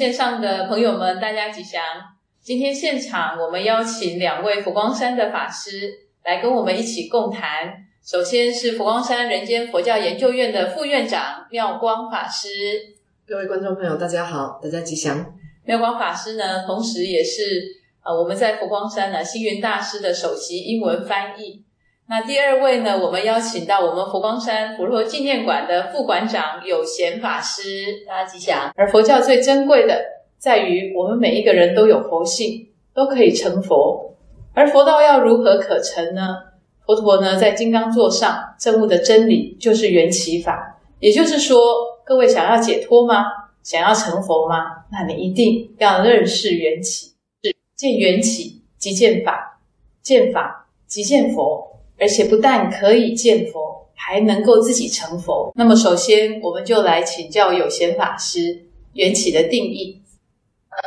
线上的朋友们，大家吉祥！今天现场我们邀请两位佛光山的法师来跟我们一起共谈。首先是佛光山人间佛教研究院的副院长妙光法师。各位观众朋友，大家好，大家吉祥。妙光法师呢，同时也是呃我们在佛光山呢星云大师的首席英文翻译。那第二位呢，我们邀请到我们佛光山佛陀纪念馆的副馆长有贤法师，大家吉祥。而佛教最珍贵的，在于我们每一个人都有佛性，都可以成佛。而佛道要如何可成呢？佛陀呢，在金刚座上证悟的真理就是缘起法。也就是说，各位想要解脱吗？想要成佛吗？那你一定要认识缘起，是见缘起即见法，见法即见佛。而且不但可以见佛，还能够自己成佛。那么，首先我们就来请教有贤法师缘起的定义。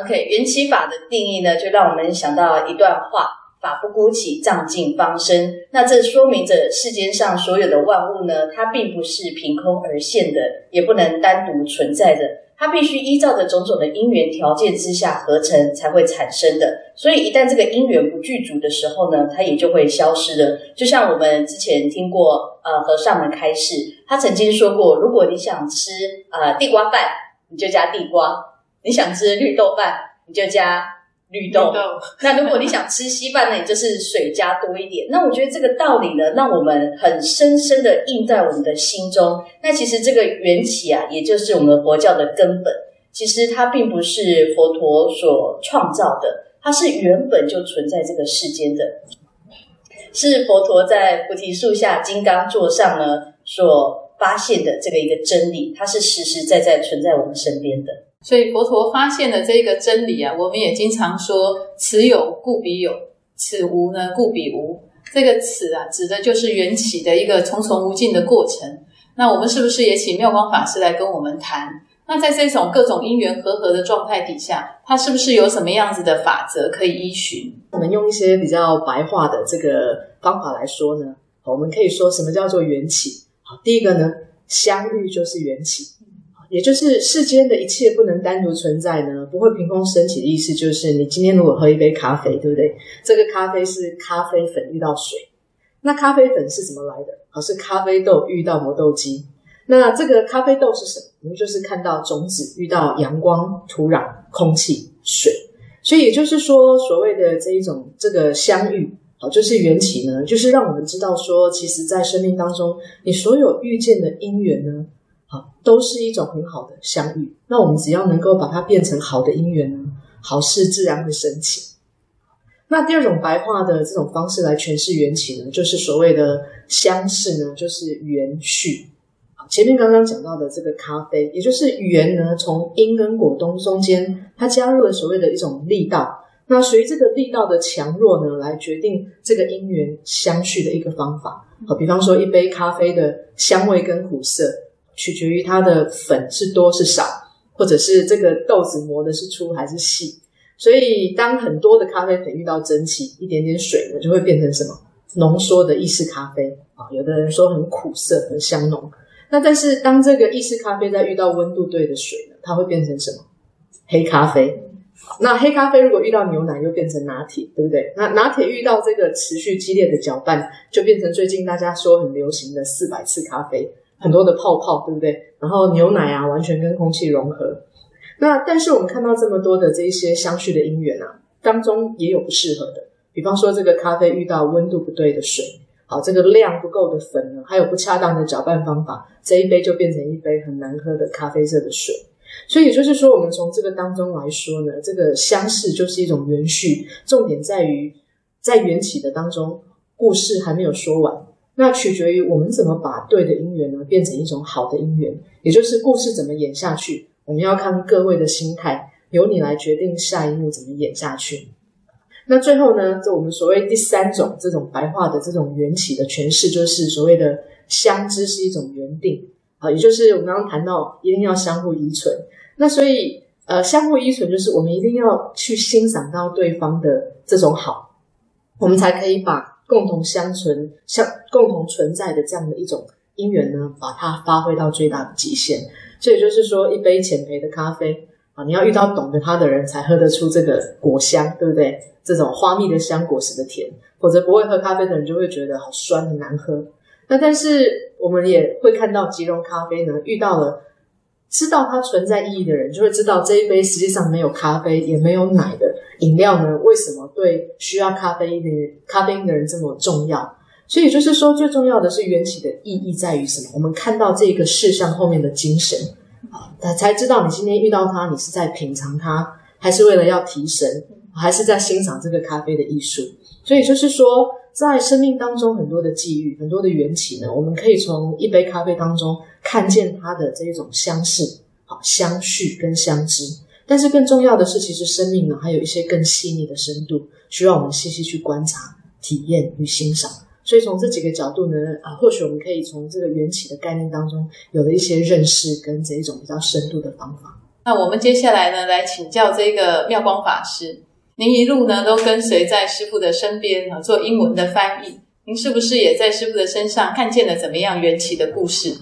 OK，缘起法的定义呢，就让我们想到一段话：法不孤起，藏尽方生。那这说明着世间上所有的万物呢，它并不是凭空而现的，也不能单独存在的。它必须依照着种种的因缘条件之下合成才会产生的，所以一旦这个因缘不具足的时候呢，它也就会消失了。就像我们之前听过呃和尚的开示，他曾经说过，如果你想吃呃地瓜饭，你就加地瓜；你想吃绿豆饭，你就加。绿豆，那如果你想吃稀饭呢，你就是水加多一点。那我觉得这个道理呢，让我们很深深的印在我们的心中。那其实这个缘起啊，也就是我们佛教的根本。其实它并不是佛陀所创造的，它是原本就存在这个世间的，是佛陀在菩提树下金刚座上呢所发现的这个一个真理，它是实实在在存在我们身边的。所以佛陀发现的这个真理啊，我们也经常说“此有故彼有，此无呢故彼无”。这个“此”啊，指的就是缘起的一个重重无尽的过程。那我们是不是也请妙光法师来跟我们谈？那在这种各种因缘和合的状态底下，它是不是有什么样子的法则可以依循？我们用一些比较白话的这个方法来说呢，我们可以说什么叫做缘起？好，第一个呢，相遇就是缘起。也就是世间的一切不能单独存在呢，不会凭空升起的意思，就是你今天如果喝一杯咖啡，对不对？这个咖啡是咖啡粉遇到水，那咖啡粉是怎么来的？而是咖啡豆遇到磨豆机。那这个咖啡豆是什么？我们就是看到种子遇到阳光、土壤、空气、水。所以也就是说，所谓的这一种这个相遇，好，就是缘起呢，就是让我们知道说，其实，在生命当中，你所有遇见的因缘呢。都是一种很好的相遇。那我们只要能够把它变成好的因缘呢，好事自然会升起。那第二种白话的这种方式来诠释缘起呢，就是所谓的相似呢，就是缘续。前面刚刚讲到的这个咖啡，也就是缘呢，从因跟果东中间，它加入了所谓的一种力道。那随这个力道的强弱呢，来决定这个因缘相续的一个方法。好，比方说一杯咖啡的香味跟苦涩。取决于它的粉是多是少，或者是这个豆子磨的是粗还是细。所以，当很多的咖啡粉遇到蒸汽，一点点水呢，就会变成什么浓缩的意式咖啡啊？有的人说很苦涩、很香浓。那但是，当这个意式咖啡在遇到温度对的水呢，它会变成什么？黑咖啡。那黑咖啡如果遇到牛奶，又变成拿铁，对不对？那拿铁遇到这个持续激烈的搅拌，就变成最近大家说很流行的四百次咖啡。很多的泡泡，对不对？然后牛奶啊，完全跟空气融合。那但是我们看到这么多的这一些相续的因缘啊，当中也有不适合的。比方说，这个咖啡遇到温度不对的水，好，这个量不够的粉呢，还有不恰当的搅拌方法，这一杯就变成一杯很难喝的咖啡色的水。所以就是说，我们从这个当中来说呢，这个相似就是一种延续，重点在于在缘起的当中，故事还没有说完。那取决于我们怎么把对的姻缘呢变成一种好的姻缘，也就是故事怎么演下去，我们要看各位的心态，由你来决定下一幕怎么演下去。那最后呢，这我们所谓第三种这种白话的这种缘起的诠释，就是所谓的相知是一种缘定啊，也就是我们刚刚谈到一定要相互依存。那所以呃，相互依存就是我们一定要去欣赏到对方的这种好，我们才可以把。共同相存、相共同存在的这样的一种因缘呢，把它发挥到最大的极限。这也就是说，一杯浅焙的咖啡，啊，你要遇到懂得它的人才喝得出这个果香，对不对？这种花蜜的香，果实的甜，否则不会喝咖啡的人就会觉得好酸很难喝。那但是我们也会看到吉隆咖啡呢，遇到了知道它存在意义的人，就会知道这一杯实际上没有咖啡也没有奶的饮料呢，为什么对需要咖啡因的咖啡因的人这么重要？所以就是说，最重要的是缘起的意义在于什么？我们看到这个事项后面的精神啊，才知道你今天遇到它，你是在品尝它，还是为了要提神，还是在欣赏这个咖啡的艺术？所以就是说，在生命当中很多的际遇，很多的缘起呢，我们可以从一杯咖啡当中看见它的这种相似、好相续跟相知。但是更重要的是，其实生命呢，还有一些更细腻的深度，需要我们细细去观察、体验与欣赏。所以从这几个角度呢，啊，或许我们可以从这个缘起的概念当中，有了一些认识跟这一种比较深度的方法。那我们接下来呢，来请教这个妙光法师。您一路呢都跟随在师傅的身边啊，做英文的翻译。您是不是也在师傅的身上看见了怎么样缘起的故事？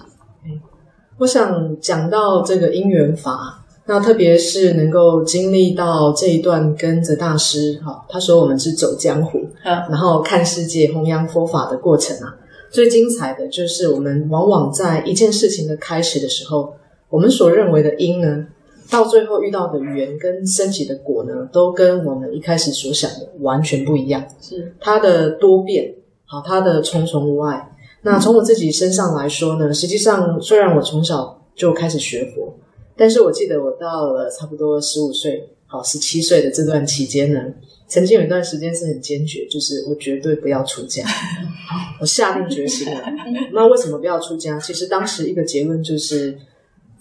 我想讲到这个因缘法，那特别是能够经历到这一段跟着大师哈，他说我们是走江湖，然后看世界、弘扬佛法的过程啊，最精彩的就是我们往往在一件事情的开始的时候，我们所认为的因呢。到最后遇到的缘跟升起的果呢，都跟我们一开始所想的完全不一样。是它的多变，好，它的重重无碍。那从我自己身上来说呢，实际上虽然我从小就开始学佛，但是我记得我到了差不多十五岁，好十七岁的这段期间呢，曾经有一段时间是很坚决，就是我绝对不要出家。我下定决心了。那为什么不要出家？其实当时一个结论就是，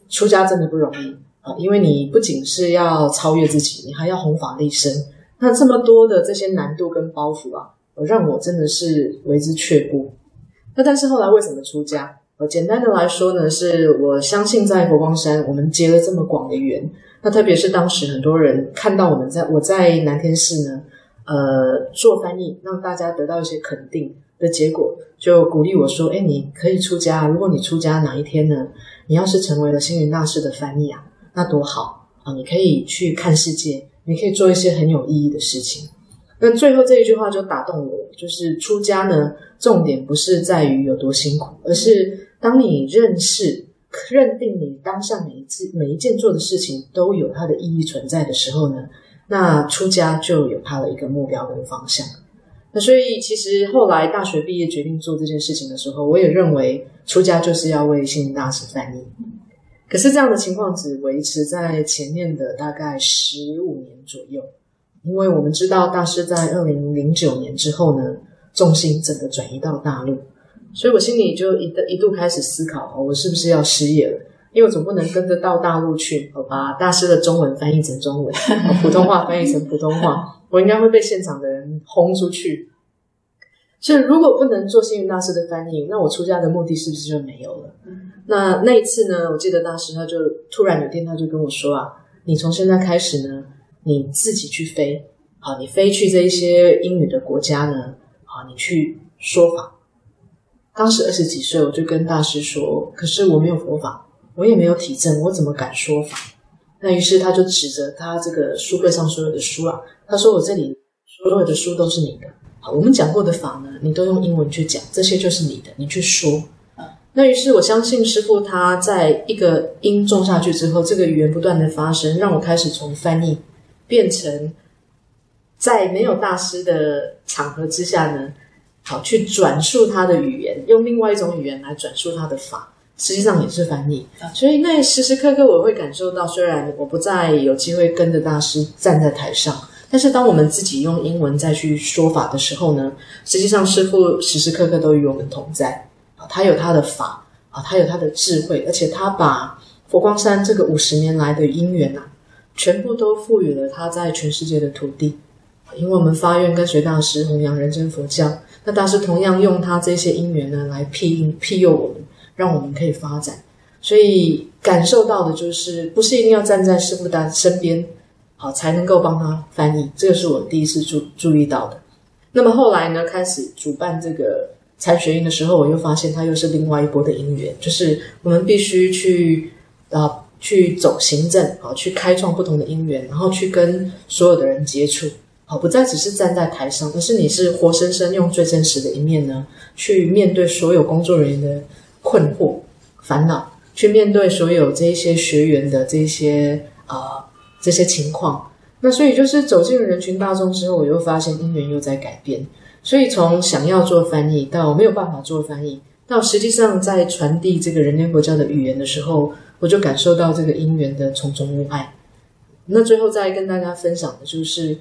出家真的不容易。啊，因为你不仅是要超越自己，你还要弘法利生，那这么多的这些难度跟包袱啊，让我真的是为之却步。那但是后来为什么出家？呃，简单的来说呢，是我相信在佛光山，我们结了这么广的缘，那特别是当时很多人看到我们在我在南天寺呢，呃，做翻译，让大家得到一些肯定的结果，就鼓励我说：“哎，你可以出家。如果你出家哪一天呢，你要是成为了星云大师的翻译啊。”那多好啊！你可以去看世界，你可以做一些很有意义的事情。那最后这一句话就打动我，就是出家呢，重点不是在于有多辛苦，而是当你认识、认定你当下每一次、每一件做的事情都有它的意义存在的时候呢，那出家就有它的一个目标跟方向。那所以其实后来大学毕业决定做这件事情的时候，我也认为出家就是要为心灵大师翻译。可是这样的情况只维持在前面的大概十五年左右，因为我们知道大师在二零零九年之后呢，重心整个转移到大陆，所以我心里就一一度开始思考，我是不是要失业了？因为我总不能跟着到大陆去，把大师的中文翻译成中文，普通话翻译成普通话，我应该会被现场的人轰出去。所以如果不能做幸运大师的翻译，那我出家的目的是不是就没有了？那那一次呢？我记得大师他就突然有天他就跟我说啊，你从现在开始呢，你自己去飞，好，你飞去这一些英语的国家呢，好，你去说法。当时二十几岁，我就跟大师说，可是我没有佛法，我也没有体证，我怎么敢说法？那于是他就指着他这个书柜上所有的书啊，他说我这里所有的书都是你的，好，我们讲过的法呢，你都用英文去讲，这些就是你的，你去说。那于是我相信师傅他在一个因种下去之后，这个语言不断的发生，让我开始从翻译变成在没有大师的场合之下呢，好去转述他的语言，用另外一种语言来转述他的法，实际上也是翻译。所以那时时刻刻我会感受到，虽然我不再有机会跟着大师站在台上，但是当我们自己用英文再去说法的时候呢，实际上师傅时时刻刻都与我们同在啊。他有他的法啊，他有他的智慧，而且他把佛光山这个五十年来的因缘呐，全部都赋予了他在全世界的土地。因为我们发愿跟随大师弘扬人间佛教，那大师同样用他这些因缘呢来庇应庇佑我们，让我们可以发展。所以感受到的就是，不是一定要站在师父的身边，好才能够帮他翻译。这个是我第一次注注意到的。那么后来呢，开始主办这个。参学营的时候，我又发现它又是另外一波的因缘，就是我们必须去啊去走行政，好去开创不同的因缘，然后去跟所有的人接触，好不再只是站在台上，而是你是活生生用最真实的一面呢，去面对所有工作人员的困惑、烦恼，去面对所有这一些学员的这些啊、这些情况。那所以就是走进了人群大众之后，我又发现因缘又在改变。所以从想要做翻译到没有办法做翻译，到实际上在传递这个人类佛教的语言的时候，我就感受到这个因缘的重重无碍。那最后再跟大家分享的就是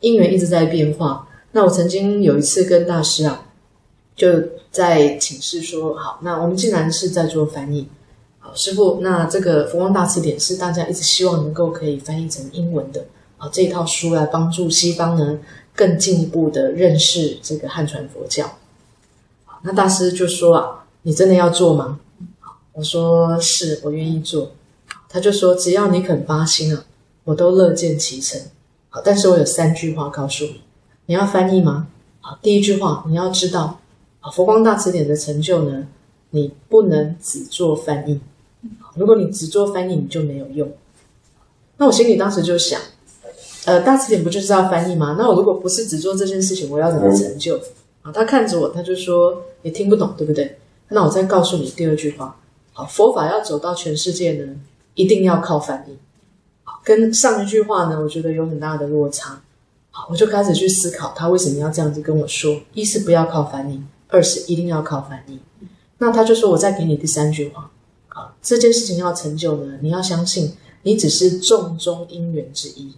因缘一直在变化。那我曾经有一次跟大师啊，就在请示说：好，那我们既然是在做翻译，好，师傅，那这个佛光大辞典是大家一直希望能够可以翻译成英文的。啊，这一套书来帮助西方呢更进一步的认识这个汉传佛教。好那大师就说啊，你真的要做吗？好我说是，我愿意做。他就说，只要你肯发心啊，我都乐见其成。好，但是我有三句话告诉你，你要翻译吗？好，第一句话你要知道，啊，佛光大辞典的成就呢，你不能只做翻译。如果你只做翻译，你就没有用。那我心里当时就想。呃，大词典不就是要翻译吗？那我如果不是只做这件事情，我要怎么成就？啊，他看着我，他就说你听不懂，对不对？那我再告诉你第二句话，好，佛法要走到全世界呢，一定要靠翻译。跟上一句话呢，我觉得有很大的落差。好，我就开始去思考他为什么要这样子跟我说：一是不要靠翻译，二是一定要靠翻译。那他就说我再给你第三句话，啊，这件事情要成就呢，你要相信你只是众中因缘之一。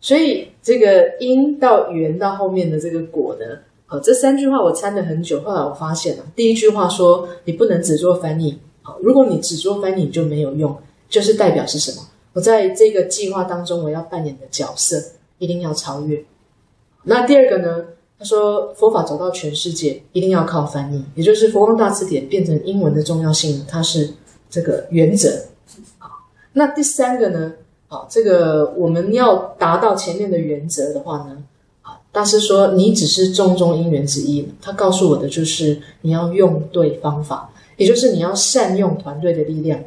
所以这个因到缘到后面的这个果呢，好，这三句话我参了很久。后来我发现了，第一句话说你不能只做翻译，好，如果你只做翻译就没有用，就是代表是什么？我在这个计划当中我要扮演的角色一定要超越。那第二个呢，他说佛法走到全世界一定要靠翻译，也就是佛光大辞典变成英文的重要性，它是这个原则。那第三个呢？好，这个我们要达到前面的原则的话呢，啊，大师说你只是众中因缘之一，他告诉我的就是你要用对方法，也就是你要善用团队的力量，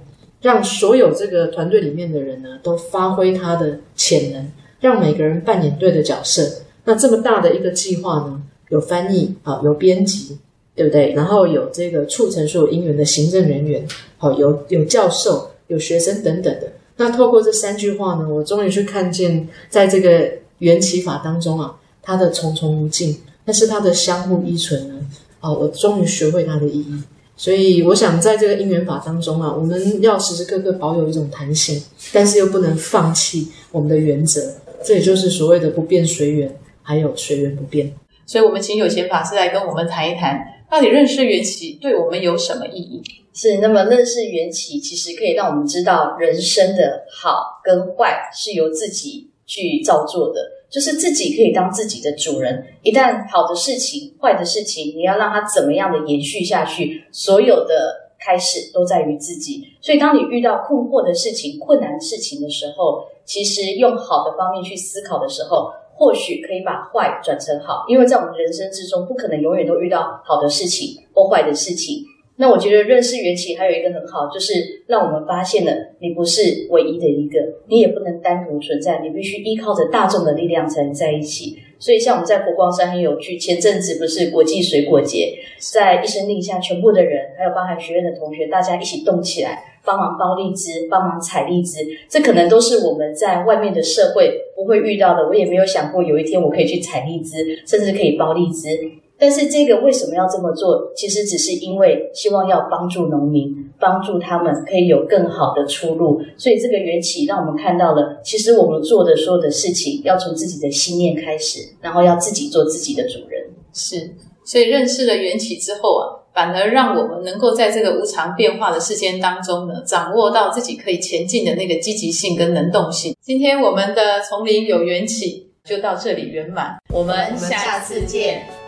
让所有这个团队里面的人呢都发挥他的潜能，让每个人扮演对的角色。那这么大的一个计划呢，有翻译啊，有编辑，对不对？然后有这个促成所有因缘的行政人员，好，有有教授，有学生等等的。那透过这三句话呢，我终于去看见，在这个缘起法当中啊，它的重重无尽，但是它的相互依存呢，啊，我终于学会它的意义。所以我想，在这个因缘法当中啊，我们要时时刻刻保有一种弹性，但是又不能放弃我们的原则。这也就是所谓的不变随缘，还有随缘不变。所以，我们请有钱法师来跟我们谈一谈，到底认识缘起对我们有什么意义？是，那么认识缘起，其实可以让我们知道人生的好跟坏是由自己去造作的，就是自己可以当自己的主人。一旦好的事情、坏的事情，你要让它怎么样的延续下去，所有的开始都在于自己。所以，当你遇到困惑的事情、困难的事情的时候，其实用好的方面去思考的时候，或许可以把坏转成好，因为在我们人生之中，不可能永远都遇到好的事情或坏的事情。那我觉得认识缘起还有一个很好，就是让我们发现了你不是唯一的一个，你也不能单独存在，你必须依靠着大众的力量才能在一起。所以像我们在佛光山很有趣，前阵子不是国际水果节，在一声令下，全部的人还有包含学院的同学，大家一起动起来，帮忙包荔枝，帮忙采荔枝，这可能都是我们在外面的社会不会遇到的。我也没有想过有一天我可以去采荔枝，甚至可以包荔枝。但是这个为什么要这么做？其实只是因为希望要帮助农民，帮助他们可以有更好的出路。所以这个缘起让我们看到了，其实我们做的所有的事情，要从自己的心念开始，然后要自己做自己的主人。是，所以认识了缘起之后啊，反而让我们能够在这个无常变化的世间当中呢，掌握到自己可以前进的那个积极性跟能动性。今天我们的丛林有缘起就到这里圆满，我们我们下次见。